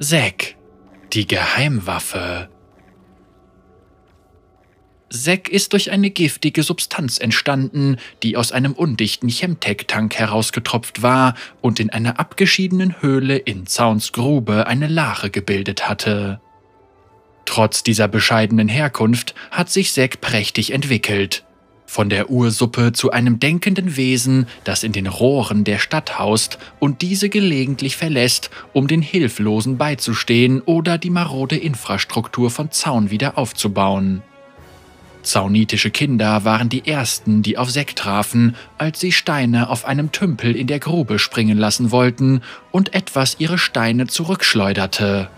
Zack, die Geheimwaffe. Zack ist durch eine giftige Substanz entstanden, die aus einem undichten Chemtech-Tank herausgetropft war und in einer abgeschiedenen Höhle in Zauns Grube eine Lache gebildet hatte. Trotz dieser bescheidenen Herkunft hat sich Zack prächtig entwickelt. Von der Ursuppe zu einem denkenden Wesen, das in den Rohren der Stadt haust und diese gelegentlich verlässt, um den Hilflosen beizustehen oder die marode Infrastruktur von Zaun wieder aufzubauen. Zaunitische Kinder waren die ersten, die auf Sekt trafen, als sie Steine auf einem Tümpel in der Grube springen lassen wollten und etwas ihre Steine zurückschleuderte.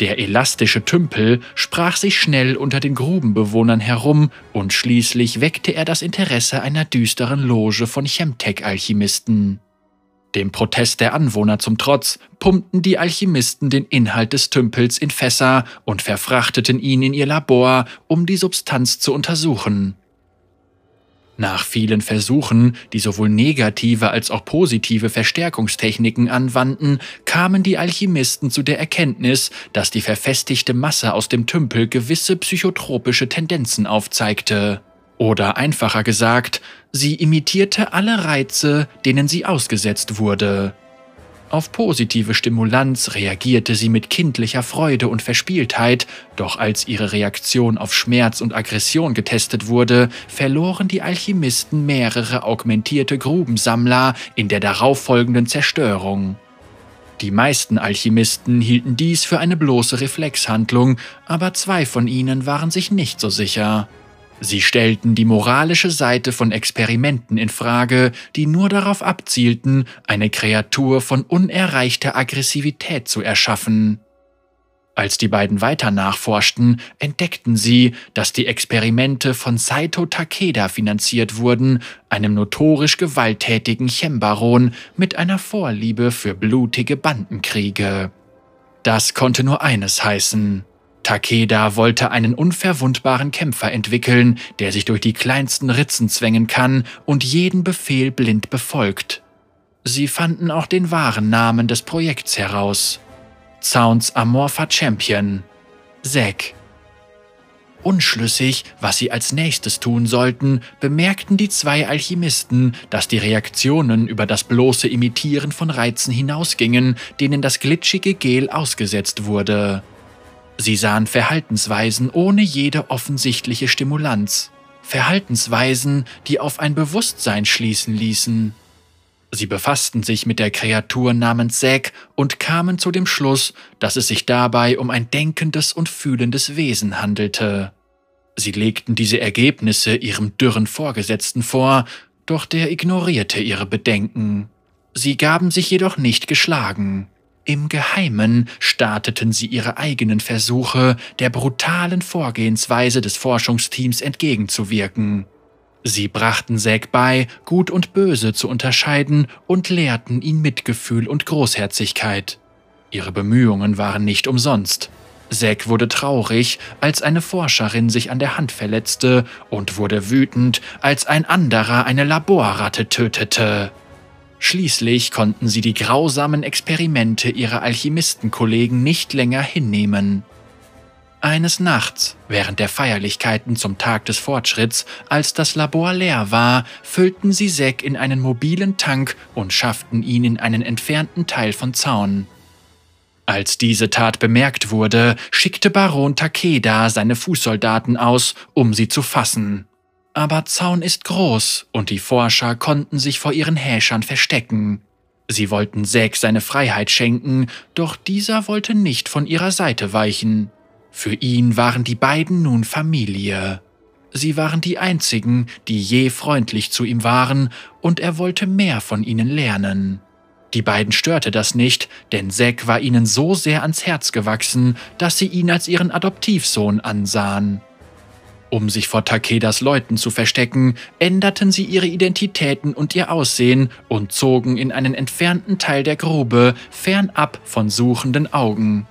Der elastische Tümpel sprach sich schnell unter den Grubenbewohnern herum und schließlich weckte er das Interesse einer düsteren Loge von Chemtech-Alchemisten. Dem Protest der Anwohner zum Trotz pumpten die Alchemisten den Inhalt des Tümpels in Fässer und verfrachteten ihn in ihr Labor, um die Substanz zu untersuchen. Nach vielen Versuchen, die sowohl negative als auch positive Verstärkungstechniken anwandten, kamen die Alchemisten zu der Erkenntnis, dass die verfestigte Masse aus dem Tümpel gewisse psychotropische Tendenzen aufzeigte. Oder einfacher gesagt, sie imitierte alle Reize, denen sie ausgesetzt wurde. Auf positive Stimulanz reagierte sie mit kindlicher Freude und Verspieltheit, doch als ihre Reaktion auf Schmerz und Aggression getestet wurde, verloren die Alchemisten mehrere augmentierte Grubensammler in der darauffolgenden Zerstörung. Die meisten Alchemisten hielten dies für eine bloße Reflexhandlung, aber zwei von ihnen waren sich nicht so sicher. Sie stellten die moralische Seite von Experimenten in Frage, die nur darauf abzielten, eine Kreatur von unerreichter Aggressivität zu erschaffen. Als die beiden weiter nachforschten, entdeckten sie, dass die Experimente von Saito Takeda finanziert wurden, einem notorisch gewalttätigen Chembaron mit einer Vorliebe für blutige Bandenkriege. Das konnte nur eines heißen. Takeda wollte einen unverwundbaren Kämpfer entwickeln, der sich durch die kleinsten Ritzen zwängen kann und jeden Befehl blind befolgt. Sie fanden auch den wahren Namen des Projekts heraus. Sounds Amorpha Champion. Zack. Unschlüssig, was sie als nächstes tun sollten, bemerkten die zwei Alchemisten, dass die Reaktionen über das bloße Imitieren von Reizen hinausgingen, denen das glitschige Gel ausgesetzt wurde. Sie sahen Verhaltensweisen ohne jede offensichtliche Stimulanz, Verhaltensweisen, die auf ein Bewusstsein schließen ließen. Sie befassten sich mit der Kreatur namens Zack und kamen zu dem Schluss, dass es sich dabei um ein denkendes und fühlendes Wesen handelte. Sie legten diese Ergebnisse ihrem dürren Vorgesetzten vor, doch der ignorierte ihre Bedenken. Sie gaben sich jedoch nicht geschlagen. Im Geheimen starteten sie ihre eigenen Versuche, der brutalen Vorgehensweise des Forschungsteams entgegenzuwirken. Sie brachten Zack bei, Gut und Böse zu unterscheiden und lehrten ihn Mitgefühl und Großherzigkeit. Ihre Bemühungen waren nicht umsonst. Zack wurde traurig, als eine Forscherin sich an der Hand verletzte und wurde wütend, als ein anderer eine Laborratte tötete. Schließlich konnten sie die grausamen Experimente ihrer Alchemistenkollegen nicht länger hinnehmen. Eines Nachts, während der Feierlichkeiten zum Tag des Fortschritts, als das Labor leer war, füllten sie Zack in einen mobilen Tank und schafften ihn in einen entfernten Teil von Zaun. Als diese Tat bemerkt wurde, schickte Baron Takeda seine Fußsoldaten aus, um sie zu fassen aber Zaun ist groß und die Forscher konnten sich vor ihren Häschern verstecken. Sie wollten Zack seine Freiheit schenken, doch dieser wollte nicht von ihrer Seite weichen. Für ihn waren die beiden nun Familie. Sie waren die einzigen, die je freundlich zu ihm waren, und er wollte mehr von ihnen lernen. Die beiden störte das nicht, denn Zack war ihnen so sehr ans Herz gewachsen, dass sie ihn als ihren Adoptivsohn ansahen. Um sich vor Takedas Leuten zu verstecken, änderten sie ihre Identitäten und ihr Aussehen und zogen in einen entfernten Teil der Grube, fernab von suchenden Augen.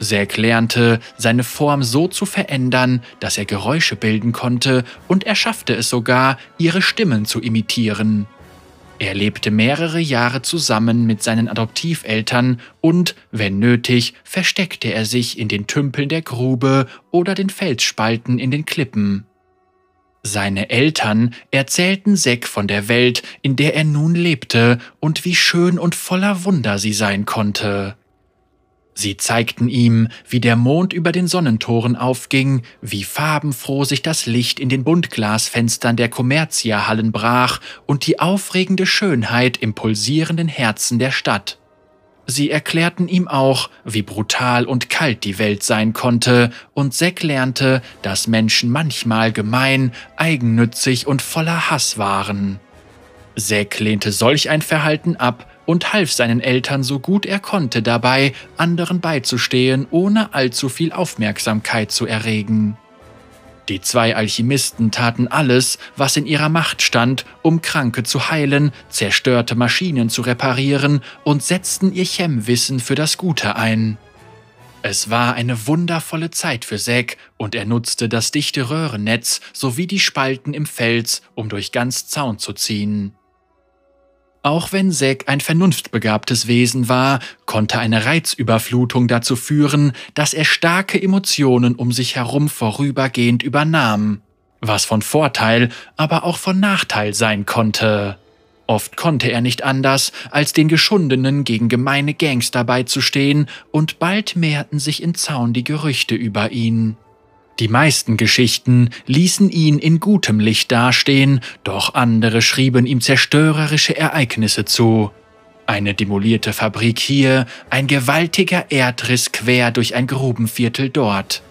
Zack lernte, seine Form so zu verändern, dass er Geräusche bilden konnte, und er schaffte es sogar, ihre Stimmen zu imitieren. Er lebte mehrere Jahre zusammen mit seinen Adoptiveltern und, wenn nötig, versteckte er sich in den Tümpeln der Grube oder den Felsspalten in den Klippen. Seine Eltern erzählten Seck von der Welt, in der er nun lebte und wie schön und voller Wunder sie sein konnte. Sie zeigten ihm, wie der Mond über den Sonnentoren aufging, wie farbenfroh sich das Licht in den Buntglasfenstern der Kommerziahallen brach und die aufregende Schönheit im pulsierenden Herzen der Stadt. Sie erklärten ihm auch, wie brutal und kalt die Welt sein konnte, und Seck lernte, dass Menschen manchmal gemein, eigennützig und voller Hass waren. Seck lehnte solch ein Verhalten ab und half seinen Eltern so gut er konnte dabei, anderen beizustehen, ohne allzu viel Aufmerksamkeit zu erregen. Die zwei Alchemisten taten alles, was in ihrer Macht stand, um Kranke zu heilen, zerstörte Maschinen zu reparieren und setzten ihr Chemwissen für das Gute ein. Es war eine wundervolle Zeit für Zack und er nutzte das dichte Röhrennetz sowie die Spalten im Fels, um durch ganz Zaun zu ziehen. Auch wenn Zack ein vernunftbegabtes Wesen war, konnte eine Reizüberflutung dazu führen, dass er starke Emotionen um sich herum vorübergehend übernahm, was von Vorteil, aber auch von Nachteil sein konnte. Oft konnte er nicht anders, als den Geschundenen gegen gemeine Gangster beizustehen, und bald mehrten sich in Zaun die Gerüchte über ihn. Die meisten Geschichten ließen ihn in gutem Licht dastehen, doch andere schrieben ihm zerstörerische Ereignisse zu. Eine demolierte Fabrik hier, ein gewaltiger Erdriss quer durch ein Grubenviertel dort.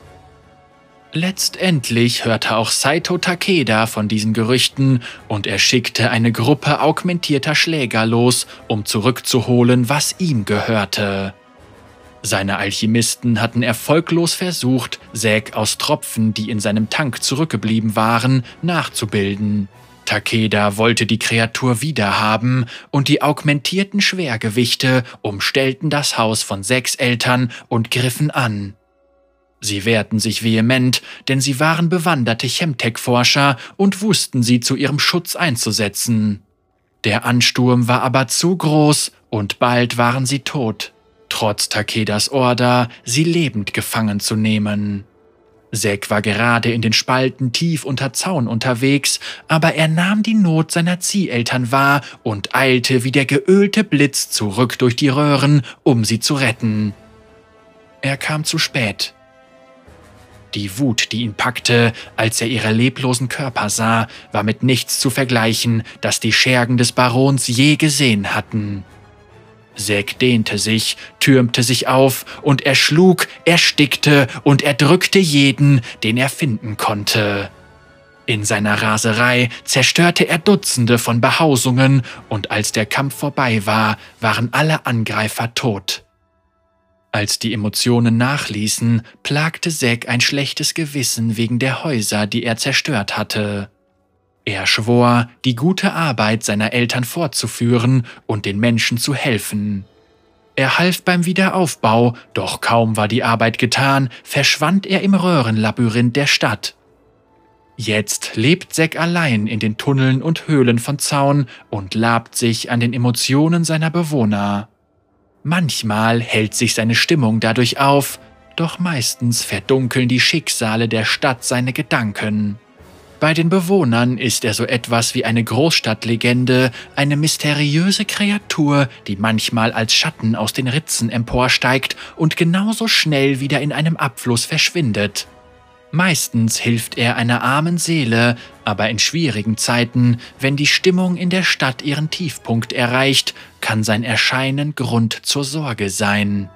Letztendlich hörte auch Saito Takeda von diesen Gerüchten und er schickte eine Gruppe augmentierter Schläger los, um zurückzuholen, was ihm gehörte. Seine Alchemisten hatten erfolglos versucht, Säg aus Tropfen, die in seinem Tank zurückgeblieben waren, nachzubilden. Takeda wollte die Kreatur wiederhaben und die augmentierten Schwergewichte umstellten das Haus von sechs Eltern und griffen an. Sie wehrten sich vehement, denn sie waren bewanderte Chemtech-Forscher und wussten sie zu ihrem Schutz einzusetzen. Der Ansturm war aber zu groß und bald waren sie tot trotz Takedas Order, sie lebend gefangen zu nehmen. Zack war gerade in den Spalten tief unter Zaun unterwegs, aber er nahm die Not seiner Zieheltern wahr und eilte wie der geölte Blitz zurück durch die Röhren, um sie zu retten. Er kam zu spät. Die Wut, die ihn packte, als er ihre leblosen Körper sah, war mit nichts zu vergleichen, das die Schergen des Barons je gesehen hatten. Säg dehnte sich, türmte sich auf und erschlug, erstickte und erdrückte jeden, den er finden konnte. In seiner Raserei zerstörte er Dutzende von Behausungen und als der Kampf vorbei war, waren alle Angreifer tot. Als die Emotionen nachließen, plagte Zack ein schlechtes Gewissen wegen der Häuser, die er zerstört hatte. Er schwor, die gute Arbeit seiner Eltern fortzuführen und den Menschen zu helfen. Er half beim Wiederaufbau, doch kaum war die Arbeit getan, verschwand er im Röhrenlabyrinth der Stadt. Jetzt lebt Zack allein in den Tunneln und Höhlen von Zaun und labt sich an den Emotionen seiner Bewohner. Manchmal hält sich seine Stimmung dadurch auf, doch meistens verdunkeln die Schicksale der Stadt seine Gedanken. Bei den Bewohnern ist er so etwas wie eine Großstadtlegende, eine mysteriöse Kreatur, die manchmal als Schatten aus den Ritzen emporsteigt und genauso schnell wieder in einem Abfluss verschwindet. Meistens hilft er einer armen Seele, aber in schwierigen Zeiten, wenn die Stimmung in der Stadt ihren Tiefpunkt erreicht, kann sein Erscheinen Grund zur Sorge sein.